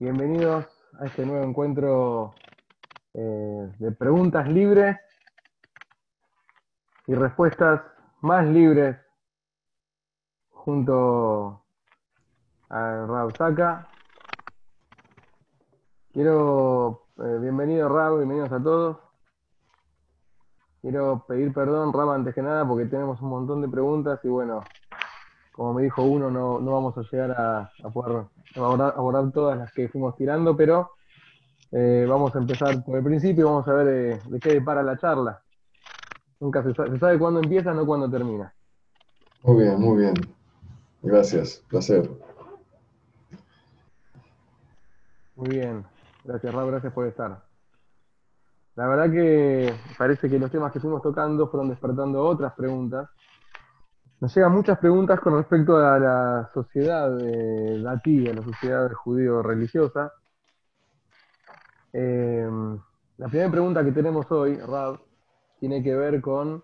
bienvenidos a este nuevo encuentro eh, de preguntas libres y respuestas más libres junto a Rab Saka. Quiero, eh, bienvenido Rab, bienvenidos a todos. Quiero pedir perdón, Rab, antes que nada, porque tenemos un montón de preguntas y bueno, como me dijo uno, no, vamos a llegar a, poder abordar, todas las que fuimos tirando, pero eh, vamos a empezar por el principio y vamos a ver eh, de qué depara la charla. Nunca se sabe, se sabe cuándo empieza, no cuándo termina. Muy bien, muy bien. Gracias, placer. Muy bien, gracias Raúl, gracias por estar. La verdad que parece que los temas que fuimos tocando fueron despertando otras preguntas. Nos llegan muchas preguntas con respecto a la sociedad de a la sociedad judío-religiosa. Eh, la primera pregunta que tenemos hoy, Rab, tiene que ver con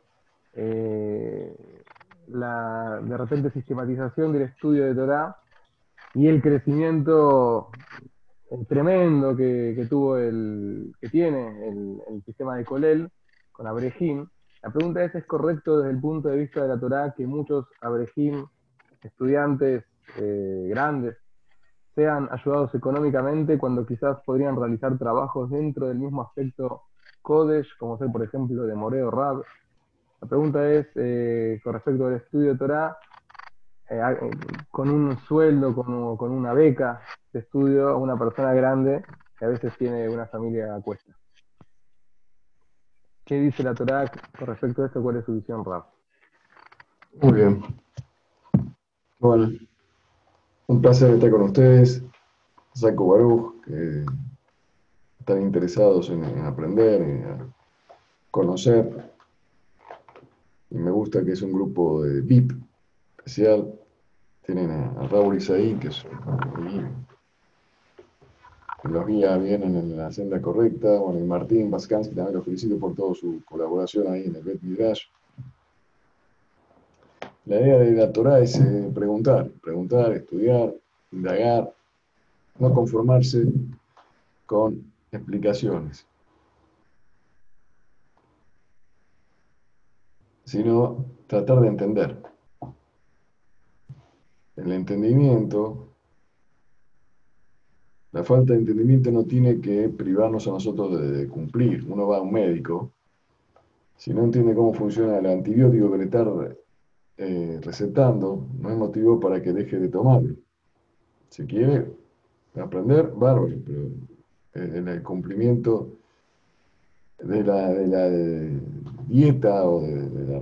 eh, la de repente sistematización del estudio de Torah y el crecimiento tremendo que, tuvo el, que tiene el, sistema de Colel con Abrejim. La pregunta es, ¿es correcto desde el punto de vista de la Torah que muchos Abrejim, estudiantes eh, grandes, sean ayudados económicamente cuando quizás podrían realizar trabajos dentro del mismo aspecto Kodesh, como ser por ejemplo de Moreo Rab, la pregunta es, eh, con respecto al estudio de Torah, eh, con un sueldo, con, una beca de estudio, una persona grande que a veces tiene una familia a cuesta. ¿Qué dice la Torah con respecto a esto? ¿Cuál es su visión, Rab? Muy bien. Bueno, un placer estar con ustedes. Saco Baruch, que están interesados en, en aprender, en conocer y me gusta que es un grupo de VIP especial. Tienen a, Raúl Isaí, que es que los guía bien en la senda correcta. Bueno, y Martín Vaskansky también lo felicito por toda su colaboración ahí en el Bet Midrash. La idea de la Torah es eh, preguntar, preguntar, estudiar, indagar, no conformarse con explicaciones. sino tratar de entender. El entendimiento, la falta de entendimiento no tiene que privarnos a nosotros de, cumplir. Uno va a un médico, si no entiende cómo funciona el antibiótico que le está eh, recetando, no es motivo para que deje de tomarlo. Si quiere aprender, bárbaro, pero en el cumplimiento de la, la dieta o de, la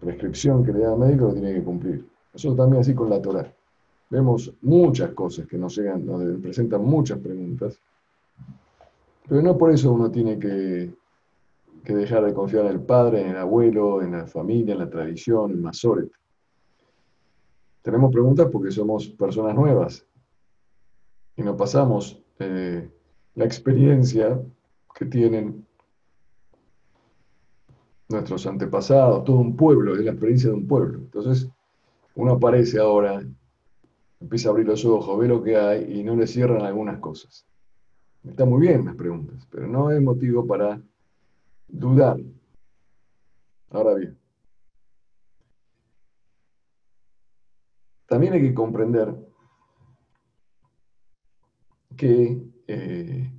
prescripción que le da el médico lo tiene que cumplir. Nosotros también así con la Torah. Vemos muchas cosas que nos llegan, nos presentan muchas preguntas, pero no por eso uno tiene que, que dejar de confiar en el padre, en el abuelo, en la familia, en la tradición, en Masoret. Tenemos preguntas porque somos personas nuevas y no pasamos eh, la experiencia que tienen nuestros antepasados, todo un pueblo, es la experiencia de un pueblo. Entonces, uno aparece ahora, empieza a abrir los ojos, ve lo que hay y no le cierran algunas cosas. Está muy bien las preguntas, pero no es motivo para dudar. Ahora bien, también hay que comprender que eh,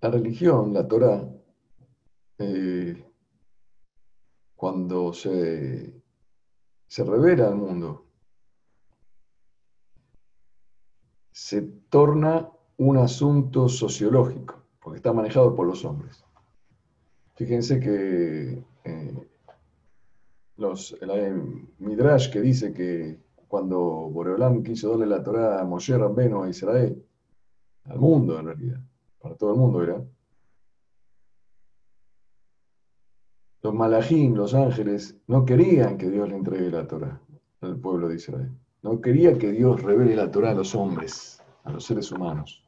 la religión, la Torah, eh, cuando se, se revela al mundo, se torna un asunto sociológico, porque está manejado por los hombres. Fíjense que eh, los, el Midrash que dice que cuando Boreolam quiso darle la Torah a Moshe Rambeno a Israel, al mundo en realidad, para todo el mundo era, Los malajín, los ángeles, no querían que Dios le entregue la Torah al pueblo de Israel. No quería que Dios revele la Torah a los hombres, a los seres humanos.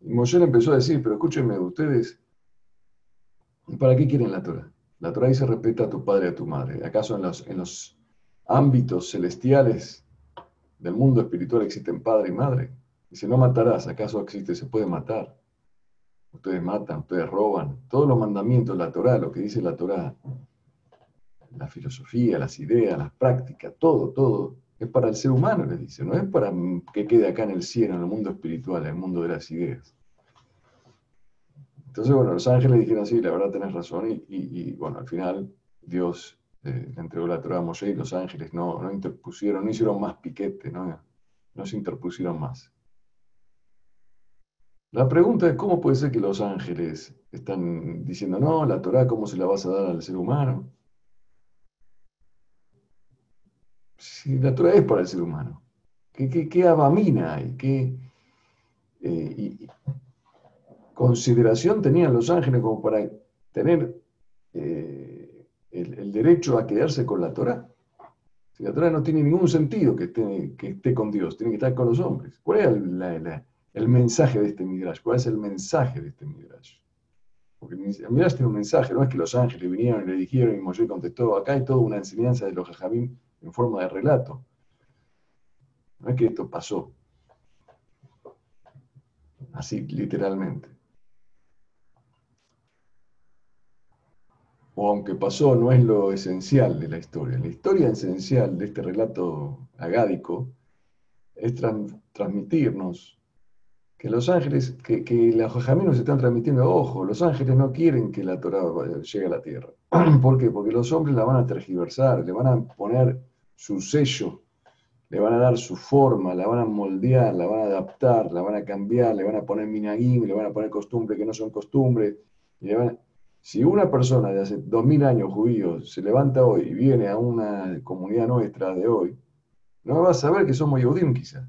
Y Moshe empezó a decir, pero escúchenme, ustedes, ¿para qué quieren la Torah? La Torah dice respeta a tu padre y a tu madre. ¿Acaso en los, en los ámbitos celestiales del mundo espiritual existen padre y madre. Dice, no matarás, ¿acaso existe? Se puede matar. Ustedes matan, ustedes roban. Todos los mandamientos, la Torah, lo que dice la Torah, la filosofía, las ideas, las prácticas, todo, todo, es para el ser humano, le dice, no es para que quede acá en el cielo, en el mundo espiritual, en el mundo de las ideas. Entonces, bueno, los ángeles dijeron, sí, la verdad tenés razón, y, bueno, al final Dios eh, entregó la Torah a Moshe y los ángeles no, no interpusieron, no hicieron más piquete, no, no se interpusieron más. La pregunta es, ¿cómo puede ser que los ángeles están diciendo, no, la Torah, ¿cómo se la vas a dar al ser humano? Si la Torah es para el ser humano, ¿qué, qué, abamina hay? ¿Qué eh, consideración tenían los ángeles como para tener eh, el, derecho a quedarse con la Torah? Si la Torah no tiene ningún sentido que esté, que esté con Dios, tiene que estar con los hombres. ¿Cuál es la, la el mensaje de este Midrash. ¿Cuál es el mensaje de este Midrash? Porque el Midrash tiene un mensaje, no es que los ángeles vinieron y le dijeron y Moshe contestó. Acá hay toda una enseñanza de los jajamim en forma de relato. No es que esto pasó. Así, literalmente. O aunque pasó, no es lo esencial de la historia. La historia esencial de este relato agádico es transmitirnos que los ángeles, que, que los jajaminos están transmitiendo, ojo, los ángeles no quieren que la Torah llegue a la tierra. ¿Por qué? Porque los hombres la van a tergiversar, le van a poner su sello, le van a dar su forma, la van a moldear, la van a adaptar, la van a cambiar, le van a poner minagim, le van a poner costumbres que no son costumbres. Si una persona de hace dos mil años judíos se levanta hoy y viene a una comunidad nuestra de hoy, no va a saber que somos Yehudim quizá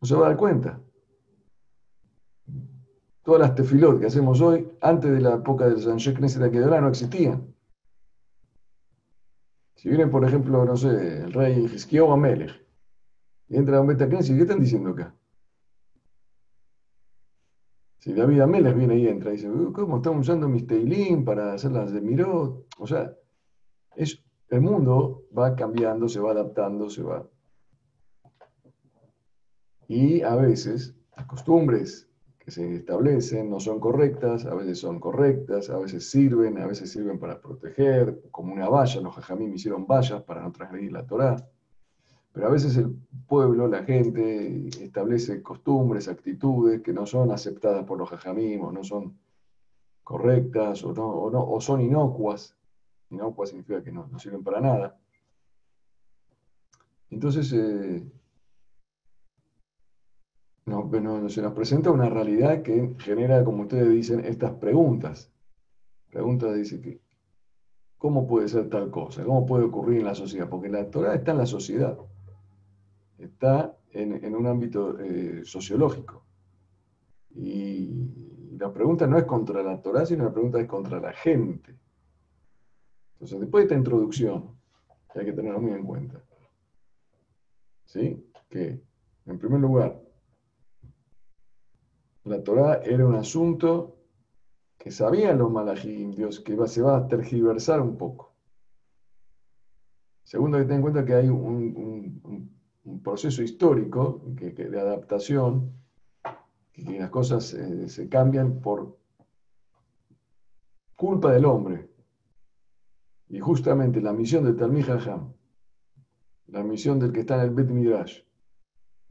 no se va a dar cuenta. Todas las tefilot que hacemos hoy, antes de la época del San Knesset que no existían. Si viene, por ejemplo, no sé, el rey Hiskiyahu Amelech, y entra a un Betacneset, ¿qué están diciendo acá? Si David Amelech viene y entra y dice, ¿cómo estamos usando mis Teilim para hacer las de Mirot? O sea, es, el mundo va cambiando, se va adaptando, se va y a veces las costumbres que se establecen no son correctas, a veces son correctas, a veces sirven, a veces sirven para proteger, como una valla, los jajamim hicieron vallas para no transgredir la Torá. Pero a veces el pueblo, la gente, establece costumbres, actitudes que no son aceptadas por los jajamim o no son correctas o, no, o, son inocuas. Inocuas significa que no, no sirven para nada. Entonces, eh, no, se nos presenta una realidad que genera, como ustedes dicen, estas preguntas. Preguntas dice que, ¿cómo puede ser tal cosa? ¿Cómo puede ocurrir en la sociedad? Porque la Torah está en la sociedad, está en, un ámbito eh, sociológico. Y la pregunta no es contra la Torah, sino la pregunta es contra la gente. Entonces, después de esta introducción, hay que tenerlo muy en cuenta. ¿Sí? Que, en primer lugar, la Torah era un asunto que sabían los malajim, Dios, que se va a tergiversar un poco. Segundo, que ten en cuenta que hay un, proceso histórico de adaptación, que las cosas eh, se cambian por culpa del hombre. Y justamente la misión de Talmud Hajam, la misión del que está en el Bet Midrash,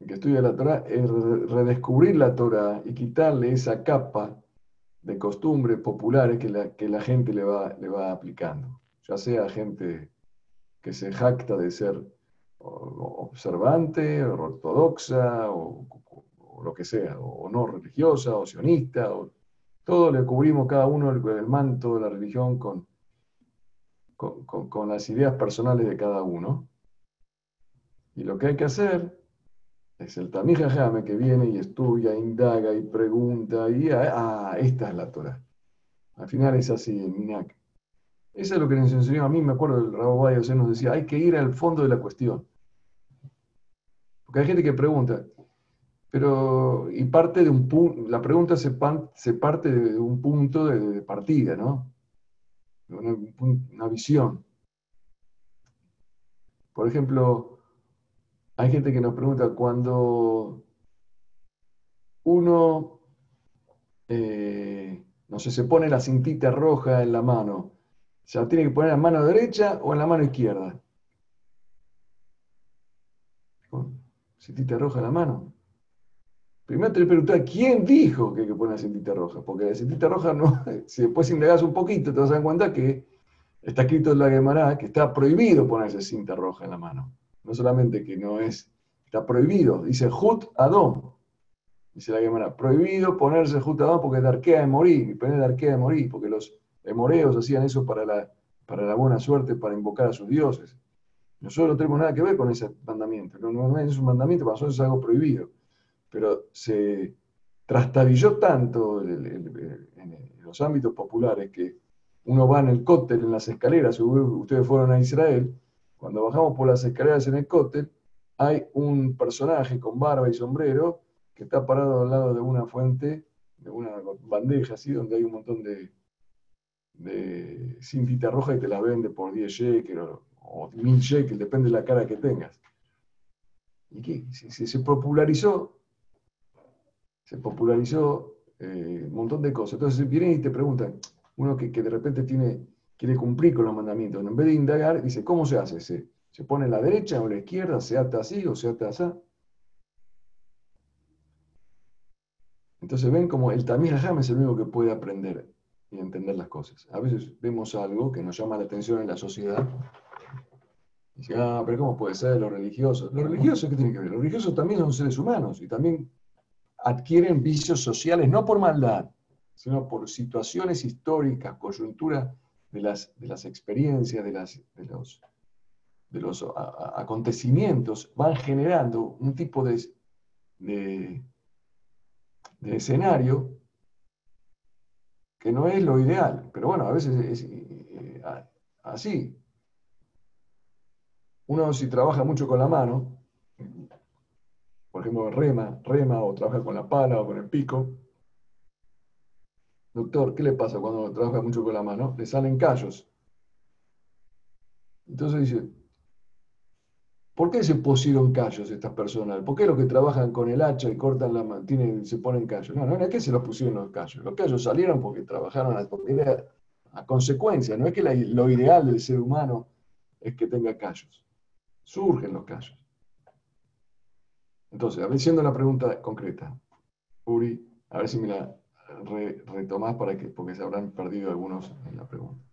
que estudia la Torah, es redescubrir la Torah y quitarle esa capa de costumbres populares que la, que la gente le va, le va aplicando. Ya sea gente que se jacta de ser observante, o ortodoxa, o, lo que sea, o, no religiosa, o sionista, o, todo le cubrimos cada uno el, el manto de la religión con, con, con las ideas personales de cada uno. Y lo que hay que hacer es el Tamija Jame que viene y estudia, indaga y pregunta, y ah, ah, esta es la Torah. Al final es así, en Minak. Eso es lo que nos enseñó a mí, me acuerdo del Rabo Bayo, nos decía, hay que ir al fondo de la cuestión. Porque hay gente que pregunta, pero, y parte de un punto, la pregunta se, se, parte de un punto de, partida, ¿no? una visión. Por ejemplo, hay gente que nos pregunta cuando uno, eh, no sé, se pone la cintita roja en la mano, ¿se la tiene que poner en la mano derecha o en la mano izquierda? cintita roja en la mano. Primero te preguntar quién dijo que hay que poner la cintita roja, porque la cintita roja no, si después indagas un poquito te vas a dar cuenta que está escrito en la Gemara que está prohibido ponerse cinta roja en la mano. No solamente que no es, está prohibido, dice Jut Adom, dice la Gemara, prohibido ponerse Jut Adom porque es arquea de morir, y poner arquea de morir, porque los emoreos hacían eso para la, para la buena suerte, para invocar a sus dioses. Nosotros no tenemos nada que ver con ese mandamiento, no, no es un mandamiento, para nosotros es algo prohibido. Pero se trastabilló tanto en los ámbitos populares que uno va en el cóctel, en las escaleras, ustedes fueron a Israel, cuando bajamos por las escaleras en el cóctel, hay un personaje con barba y sombrero que está parado al lado de una fuente, de una bandeja así, donde hay un montón de, de cintita roja y te la vende por 10 shekels o, o 1000 shekels, depende de la cara que tengas. ¿Y qué? se popularizó se popularizó eh, un montón de cosas. Entonces vienen y te preguntan, uno que, de repente tiene, quiere cumplir con los mandamientos, en vez de indagar, dice, ¿cómo se hace? ¿Se, se pone a la derecha o a la izquierda? ¿Se ata así o se ata así? Entonces ven como el Tamir Hajam es el único que puede aprender y entender las cosas. A veces vemos algo que nos llama la atención en la sociedad. Y dice, ah, pero ¿cómo puede ser lo religioso? Lo religioso, ¿qué tiene que ver? Los religiosos también son seres humanos y también adquieren vicios sociales no por maldad, sino por situaciones históricas, coyuntura de las, de las experiencias, de, las, de los, de los acontecimientos, van generando un tipo de, de, escenario que no es lo ideal, pero bueno, a veces es eh, así. Uno si trabaja mucho con la mano, por ejemplo, rema, rema o trabaja con la pala o con el pico. Doctor, ¿qué le pasa cuando trabaja mucho con la mano? Le salen callos. Entonces dice, ¿por qué se pusieron callos estas personas? ¿Por qué los que trabajan con el hacha y cortan la mano se ponen callos? No, no es que se los pusieron los callos. Los callos salieron porque trabajaron a, a consecuencia. No es que lo ideal del ser humano es que tenga callos. Surgen los callos. Entonces, a ver, siendo la pregunta concreta, Uri, a ver si me la retomás para que, porque se habrán perdido algunos en la pregunta.